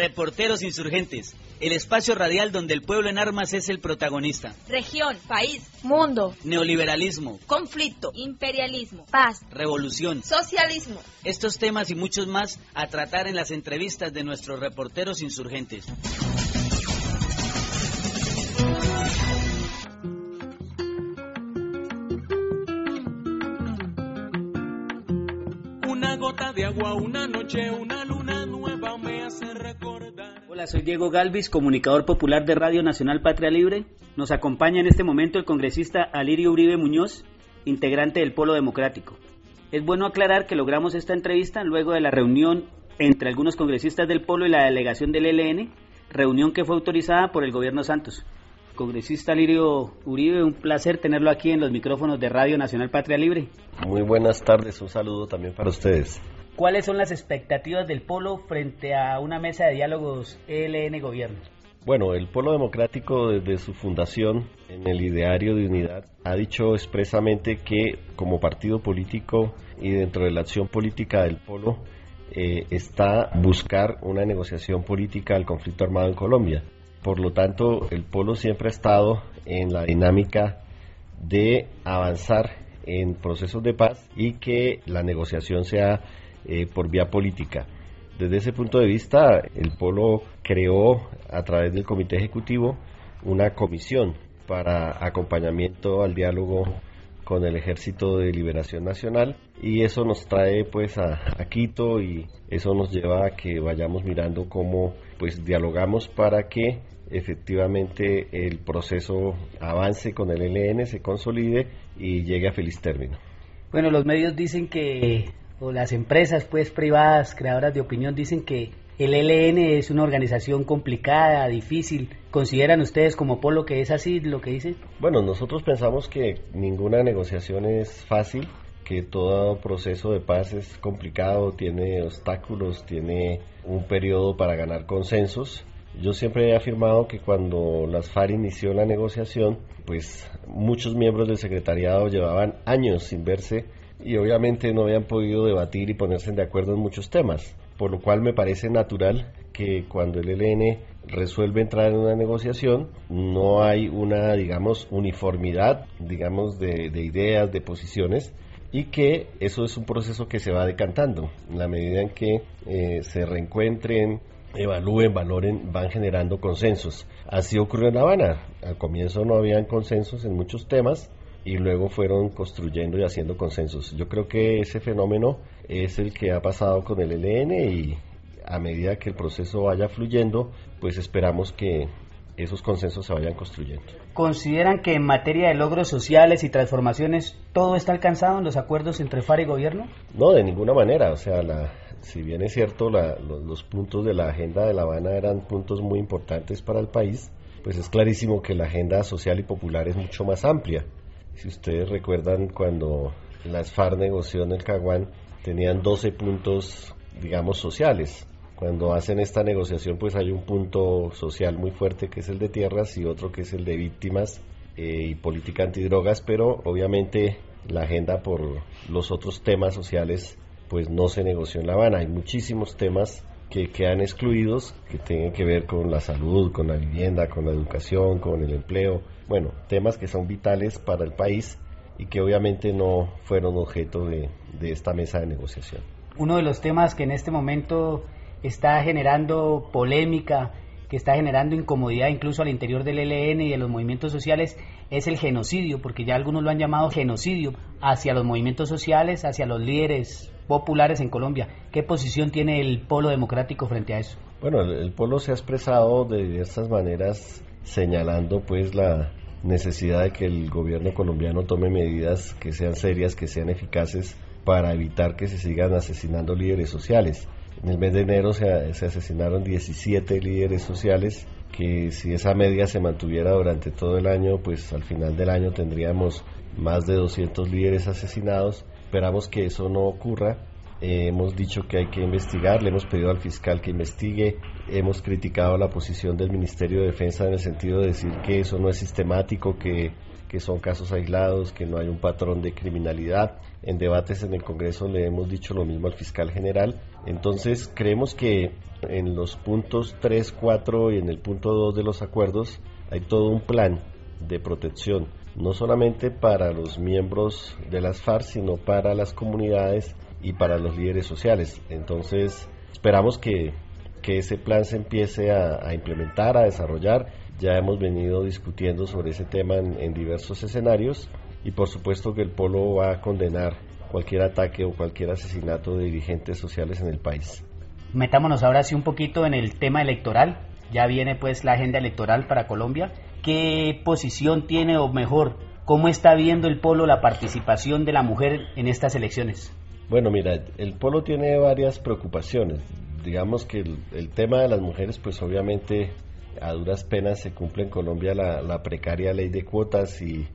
Reporteros Insurgentes, el espacio radial donde el pueblo en armas es el protagonista. Región, país, mundo, Neoliberalismo, conflicto, imperialismo, paz, revolución, socialismo. estos temas y muchos más a tratar en las entrevistas de nuestros reporteros insurgentes. Una gota de agua, una noche, una luna Hola, soy Diego Galvis, comunicador popular de Radio Nacional Patria Libre. Nos acompaña en este momento el congresista Alirio Uribe Muñoz, integrante del Polo Democrático. Es bueno aclarar que logramos esta entrevista luego de la reunión entre algunos congresistas del Polo y la delegación del ELN, reunión que fue autorizada por el gobierno Santos. Congresista Alirio Uribe, un placer tenerlo aquí en los micrófonos de Radio Nacional Patria Libre. Muy buenas tardes, un saludo también para ustedes. ¿Cuáles son las expectativas del Polo frente a una mesa de diálogos ELN Gobierno? Bueno, el Polo Democrático desde su fundación en el ideario de unidad ha dicho expresamente que como partido político y dentro de la acción política del Polo eh, está buscar una negociación política al conflicto armado en Colombia. Por lo tanto, el Polo siempre ha estado en la dinámica de avanzar en procesos de paz y que la negociación sea eh, por vía política. Desde ese punto de vista, el Polo creó a través del Comité Ejecutivo una comisión para acompañamiento al diálogo con el Ejército de Liberación Nacional y eso nos trae pues a, a Quito y eso nos lleva a que vayamos mirando cómo pues dialogamos para que efectivamente el proceso avance con el ELN, se consolide y llegue a feliz término. Bueno, los medios dicen que, o las empresas pues privadas, creadoras de opinión, dicen que el ELN es una organización complicada, difícil. ¿Consideran ustedes como Polo que es así lo que dicen? Bueno, nosotros pensamos que ninguna negociación es fácil, que todo proceso de paz es complicado, tiene obstáculos, tiene un periodo para ganar consensos. Yo siempre he afirmado que cuando las FARC inició la negociación, pues muchos miembros del secretariado llevaban años sin verse y obviamente no habían podido debatir y ponerse de acuerdo en muchos temas, por lo cual me parece natural que cuando el ELN resuelve entrar en una negociación no hay una, digamos, uniformidad, digamos, de, de ideas, de posiciones, y que eso es un proceso que se va decantando. En la medida en que eh, se reencuentren, evalúen, valoren, van generando consensos. Así ocurrió en La Habana. Al comienzo no habían consensos en muchos temas y luego fueron construyendo y haciendo consensos. Yo creo que ese fenómeno es el que ha pasado con el ELN y a medida que el proceso vaya fluyendo, pues esperamos que esos consensos se vayan construyendo. ¿Consideran que en materia de logros sociales y transformaciones todo está alcanzado en los acuerdos entre FARC y gobierno? No, de ninguna manera. O sea, la, si bien es cierto, la, los, los, puntos de la agenda de La Habana eran puntos muy importantes para el país, pues es clarísimo que la agenda social y popular es mucho más amplia. Si ustedes recuerdan cuando las FARC negoció en el Caguán, tenían 12 puntos, digamos, sociales. Cuando hacen esta negociación, pues hay un punto social muy fuerte que es el de tierras y otro que es el de víctimas eh, y política antidrogas, pero obviamente la agenda por los otros temas sociales pues no se negoció en La Habana. Hay muchísimos temas que quedan excluidos, que tienen que ver con la salud, con la vivienda, con la educación, con el empleo. Bueno, temas que son vitales para el país y que obviamente no fueron objeto de, esta mesa de negociación. Uno de los temas que en este momento está generando polémica, que está generando incomodidad incluso al interior del ELN y de los movimientos sociales, es el genocidio, porque ya algunos lo han llamado genocidio hacia los movimientos sociales, hacia los líderes populares en Colombia. ¿Qué posición tiene el polo democrático frente a eso? Bueno, el, polo se ha expresado de diversas maneras señalando pues la necesidad de que el gobierno colombiano tome medidas que sean serias, que sean eficaces para evitar que se sigan asesinando líderes sociales. En el mes de enero se, se asesinaron 17 líderes sociales que si esa media se mantuviera durante todo el año, pues al final del año tendríamos más de 200 líderes asesinados. Esperamos que eso no ocurra. Eh, hemos dicho que hay que investigar, le hemos pedido al fiscal que investigue, hemos criticado la posición del Ministerio de Defensa en el sentido de decir que eso no es sistemático, que, que son casos aislados, que no hay un patrón de criminalidad. En debates en el Congreso le hemos dicho lo mismo al fiscal general. Entonces creemos que en los puntos 3, 4 y en el punto 2 de los acuerdos hay todo un plan de protección no solamente para los miembros de las FARC, sino para las comunidades y para los líderes sociales. Entonces, esperamos que, ese plan se empiece a, implementar, a desarrollar. Ya hemos venido discutiendo sobre ese tema en, diversos escenarios y por supuesto que el Polo va a condenar cualquier ataque o cualquier asesinato de dirigentes sociales en el país. Metámonos ahora sí un poquito en el tema electoral. Ya viene pues la agenda electoral para Colombia qué posición tiene o mejor, cómo está viendo el polo la participación de la mujer en estas elecciones. Bueno, mira, el polo tiene varias preocupaciones. Digamos que el, tema de las mujeres, pues obviamente a duras penas se cumple en Colombia la, precaria ley de cuotas y,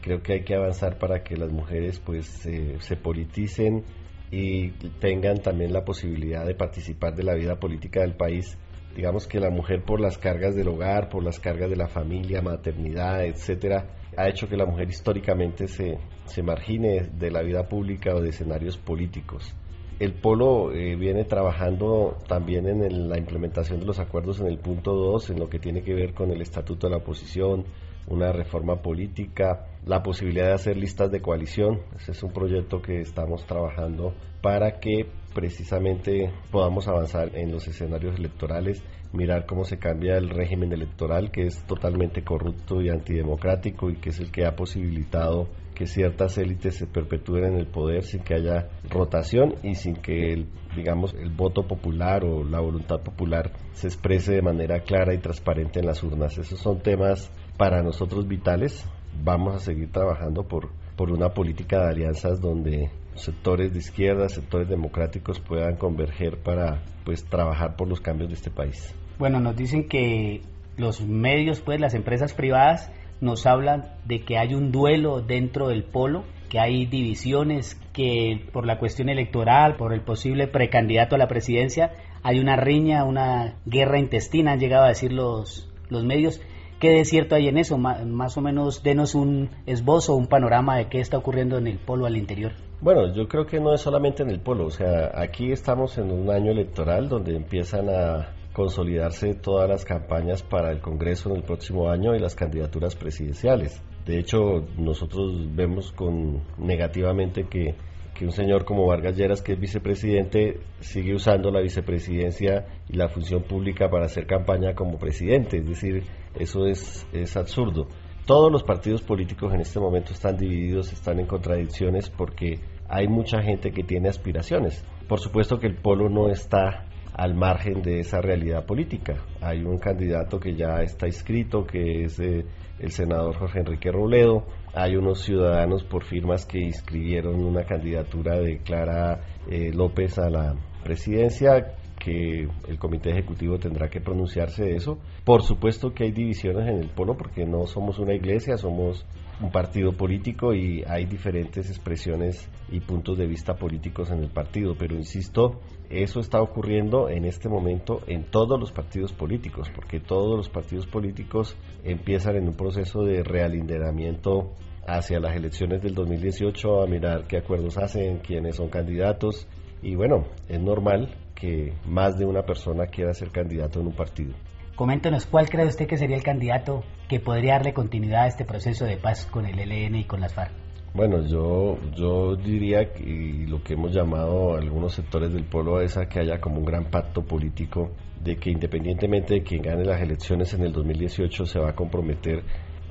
creo que hay que avanzar para que las mujeres pues se politicen y tengan también la posibilidad de participar de la vida política del país digamos que la mujer por las cargas del hogar, por las cargas de la familia, maternidad, etcétera, ha hecho que la mujer históricamente se, se margine de la vida pública o de escenarios políticos. El Polo eh, viene trabajando también en la implementación de los acuerdos en el punto 2, en lo que tiene que ver con el estatuto de la oposición, una reforma política, la posibilidad de hacer listas de coalición. Ese es un proyecto que estamos trabajando para que precisamente podamos avanzar en los escenarios electorales, mirar cómo se cambia el régimen electoral que es totalmente corrupto y antidemocrático y que es el que ha posibilitado que ciertas élites se perpetúen en el poder sin que haya rotación y sin que el, digamos el voto popular o la voluntad popular se exprese de manera clara y transparente en las urnas. Esos son temas para nosotros vitales. Vamos a seguir trabajando por, por una política de alianzas donde sectores de izquierda, sectores democráticos puedan converger para pues trabajar por los cambios de este país. Bueno, nos dicen que los medios, pues las empresas privadas nos hablan de que hay un duelo dentro del polo, que hay divisiones, que por la cuestión electoral, por el posible precandidato a la presidencia, hay una riña, una guerra intestina, han llegado a decir los, los medios. ¿Qué de cierto hay en eso? Más o menos denos un esbozo, un panorama de qué está ocurriendo en el polo al interior. Bueno, yo creo que no es solamente en el polo, o sea, aquí estamos en un año electoral donde empiezan a consolidarse todas las campañas para el Congreso en el próximo año y las candidaturas presidenciales. De hecho, nosotros vemos con negativamente que, que un señor como Vargas Lleras, que es vicepresidente, sigue usando la vicepresidencia y la función pública para hacer campaña como presidente. Es decir, eso es, es absurdo. Todos los partidos políticos en este momento están divididos, están en contradicciones porque hay mucha gente que tiene aspiraciones. Por supuesto que el polo no está al margen de esa realidad política. Hay un candidato que ya está inscrito, que es eh, el senador Jorge Enrique Robledo. Hay unos ciudadanos por firmas que inscribieron una candidatura de Clara eh, López a la presidencia que el comité ejecutivo tendrá que pronunciarse de eso. Por supuesto que hay divisiones en el polo porque no somos una iglesia, somos un partido político y hay diferentes expresiones y puntos de vista políticos en el partido, pero insisto, eso está ocurriendo en este momento en todos los partidos políticos, porque todos los partidos políticos empiezan en un proceso de realinderamiento hacia las elecciones del 2018 a mirar qué acuerdos hacen, quiénes son candidatos y bueno, es normal que más de una persona quiera ser candidato en un partido. Coméntenos cuál cree usted que sería el candidato que podría darle continuidad a este proceso de paz con el ELN y con las FARC. Bueno, yo, yo diría que lo que hemos llamado algunos sectores del pueblo es a que haya como un gran pacto político de que independientemente de quien gane las elecciones en el 2018 se va a comprometer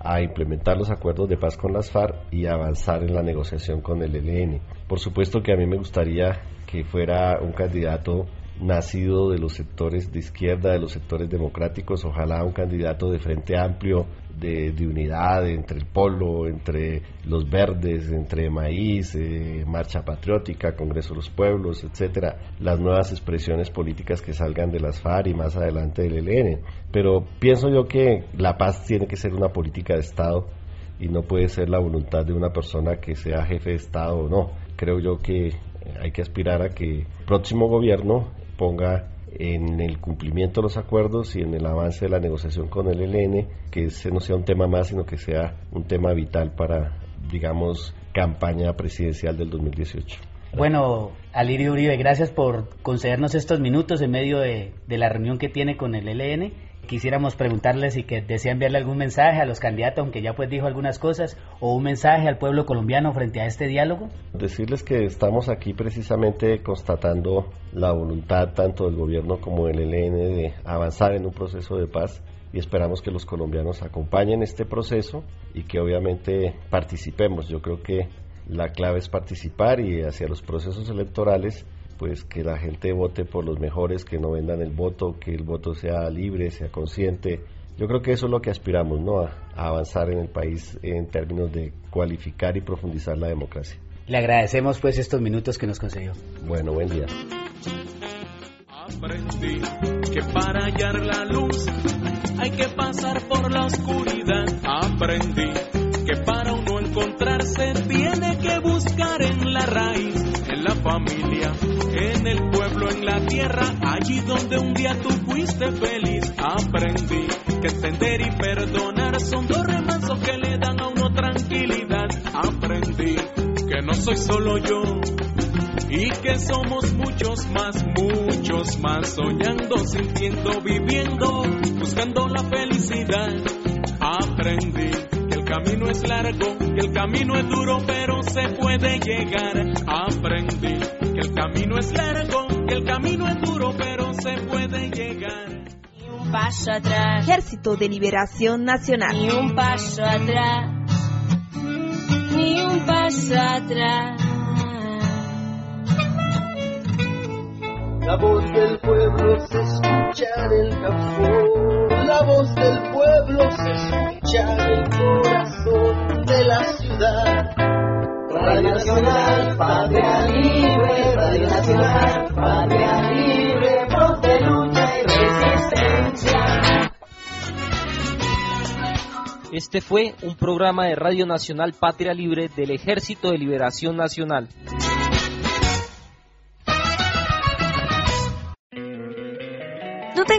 a implementar los acuerdos de paz con las FARC y avanzar en la negociación con el ELN. Por supuesto que a mí me gustaría que fuera un candidato nacido de los sectores de izquierda, de los sectores democráticos, ojalá un candidato de frente amplio, de, unidad entre el polo, entre los verdes, entre maíz, eh, marcha patriótica, Congreso de los Pueblos, etcétera, las nuevas expresiones políticas que salgan de las FARC y más adelante del ELN. Pero pienso yo que la paz tiene que ser una política de Estado y no puede ser la voluntad de una persona que sea jefe de Estado o no. Creo yo que hay que aspirar a que el próximo gobierno ponga en el cumplimiento de los acuerdos y en el avance de la negociación con el ELN, que ese no sea un tema más, sino que sea un tema vital para, digamos, campaña presidencial del 2018. Bueno, Alirio Uribe, gracias por concedernos estos minutos en medio de, la reunión que tiene con el ELN quisiéramos preguntarle si que desea enviarle algún mensaje a los candidatos, aunque ya pues dijo algunas cosas, o un mensaje al pueblo colombiano frente a este diálogo. Decirles que estamos aquí precisamente constatando la voluntad tanto del gobierno como del ELN de avanzar en un proceso de paz y esperamos que los colombianos acompañen este proceso y que obviamente participemos. Yo creo que la clave es participar y hacia los procesos electorales pues que la gente vote por los mejores, que no vendan el voto, que el voto sea libre, sea consciente. Yo creo que eso es lo que aspiramos, ¿no? A, avanzar en el país en términos de cualificar y profundizar la democracia. Le agradecemos pues estos minutos que nos concedió. Bueno, buen día. Aprendí que para hallar la luz hay que pasar por la oscuridad. Aprendí que para uno encontrarse tiene en la raíz, en la familia en el pueblo, en la tierra, allí donde un día tú fuiste feliz. Aprendí que entender y perdonar son dos remansos que le dan a uno tranquilidad. Aprendí que no soy solo yo y que somos muchos más, muchos más, soñando, sintiendo, viviendo, buscando la felicidad. Aprendí camino es largo, que el camino es duro, pero se puede llegar. Aprendí el camino es largo, que el camino es duro, pero se puede llegar. Ni un paso atrás. Ejército de Liberación Nacional. Ni un paso atrás. Ni un paso atrás. La voz del pueblo se escucha en el campo. La voz del pueblo se escucha el corazón de la ciudad. Radio Nacional, Patria Libre, Radio Nacional, Patria Libre, de lucha y resistencia. Este fue un programa de Radio Nacional Patria Libre del Ejército de Liberación Nacional.